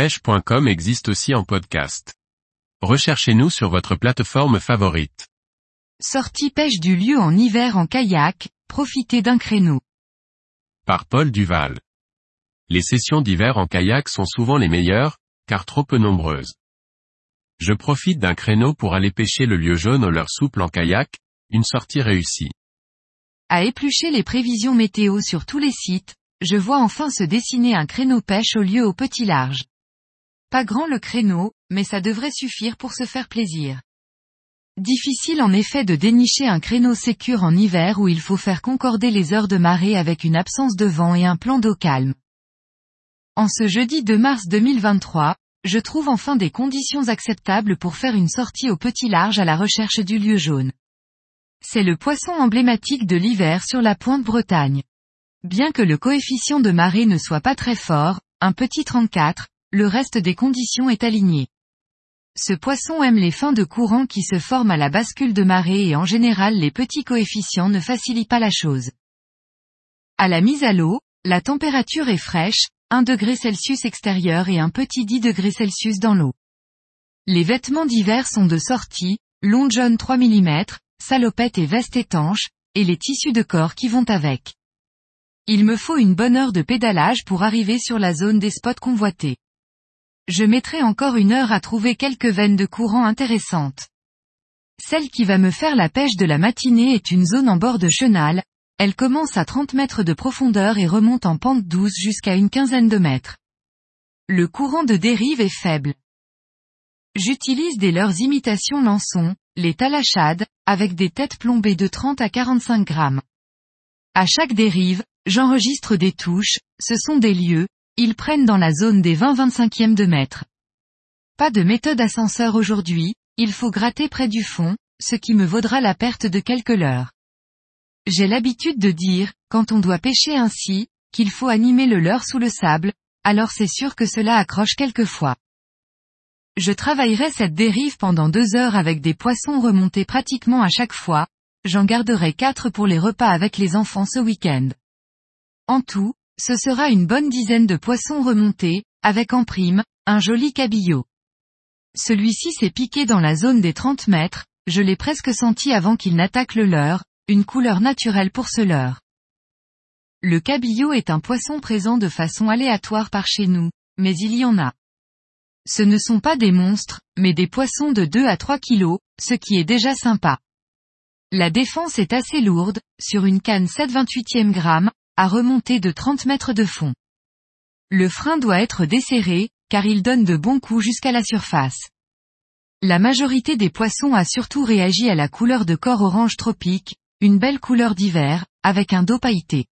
pêche.com existe aussi en podcast. Recherchez-nous sur votre plateforme favorite. Sortie pêche du lieu en hiver en kayak, profitez d'un créneau. Par Paul Duval. Les sessions d'hiver en kayak sont souvent les meilleures, car trop peu nombreuses. Je profite d'un créneau pour aller pêcher le lieu jaune au leur souple en kayak, une sortie réussie. À éplucher les prévisions météo sur tous les sites, je vois enfin se dessiner un créneau pêche au lieu au petit large. Pas grand le créneau, mais ça devrait suffire pour se faire plaisir. Difficile en effet de dénicher un créneau sécure en hiver où il faut faire concorder les heures de marée avec une absence de vent et un plan d'eau calme. En ce jeudi 2 mars 2023, je trouve enfin des conditions acceptables pour faire une sortie au petit large à la recherche du lieu jaune. C'est le poisson emblématique de l'hiver sur la pointe Bretagne. Bien que le coefficient de marée ne soit pas très fort, un petit 34, le reste des conditions est aligné. Ce poisson aime les fins de courant qui se forment à la bascule de marée et en général les petits coefficients ne facilitent pas la chose. À la mise à l'eau, la température est fraîche, 1 degré Celsius extérieur et un petit 10 degrés Celsius dans l'eau. Les vêtements d'hiver sont de sortie, long john 3 mm, salopette et veste étanche, et les tissus de corps qui vont avec. Il me faut une bonne heure de pédalage pour arriver sur la zone des spots convoités. Je mettrai encore une heure à trouver quelques veines de courant intéressantes. Celle qui va me faire la pêche de la matinée est une zone en bord de chenal, elle commence à 30 mètres de profondeur et remonte en pente douce jusqu'à une quinzaine de mètres. Le courant de dérive est faible. J'utilise des leurs imitations lançons, les talachades, avec des têtes plombées de 30 à 45 grammes. À chaque dérive, j'enregistre des touches, ce sont des lieux, ils prennent dans la zone des 20-25e de mètre. Pas de méthode ascenseur aujourd'hui, il faut gratter près du fond, ce qui me vaudra la perte de quelques leurres. J'ai l'habitude de dire, quand on doit pêcher ainsi, qu'il faut animer le leurre sous le sable, alors c'est sûr que cela accroche quelquefois. Je travaillerai cette dérive pendant deux heures avec des poissons remontés pratiquement à chaque fois, j'en garderai quatre pour les repas avec les enfants ce week-end. En tout, ce sera une bonne dizaine de poissons remontés, avec en prime, un joli cabillaud. Celui-ci s'est piqué dans la zone des 30 mètres, je l'ai presque senti avant qu'il n'attaque le leurre, une couleur naturelle pour ce leurre. Le cabillaud est un poisson présent de façon aléatoire par chez nous, mais il y en a. Ce ne sont pas des monstres, mais des poissons de 2 à 3 kilos, ce qui est déjà sympa. La défense est assez lourde, sur une canne 7,28e gramme, à remonter de 30 mètres de fond. Le frein doit être desserré, car il donne de bons coups jusqu'à la surface. La majorité des poissons a surtout réagi à la couleur de corps orange tropique, une belle couleur d'hiver, avec un dos pailleté.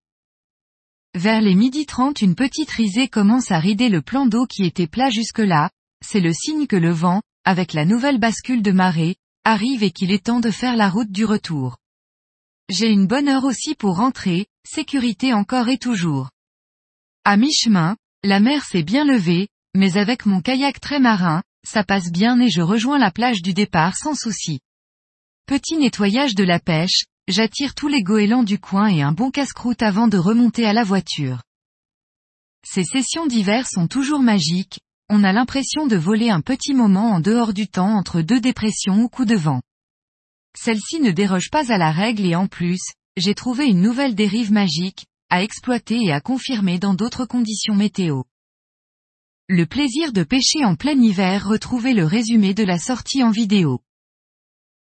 Vers les midi 30 une petite risée commence à rider le plan d'eau qui était plat jusque-là, c'est le signe que le vent, avec la nouvelle bascule de marée, arrive et qu'il est temps de faire la route du retour. J'ai une bonne heure aussi pour rentrer, sécurité encore et toujours. À mi-chemin, la mer s'est bien levée, mais avec mon kayak très marin, ça passe bien et je rejoins la plage du départ sans souci. Petit nettoyage de la pêche, j'attire tous les goélands du coin et un bon casse-croûte avant de remonter à la voiture. Ces sessions d'hiver sont toujours magiques, on a l'impression de voler un petit moment en dehors du temps entre deux dépressions ou coups de vent. Celle-ci ne déroge pas à la règle et en plus, j'ai trouvé une nouvelle dérive magique, à exploiter et à confirmer dans d'autres conditions météo. Le plaisir de pêcher en plein hiver Retrouvez le résumé de la sortie en vidéo.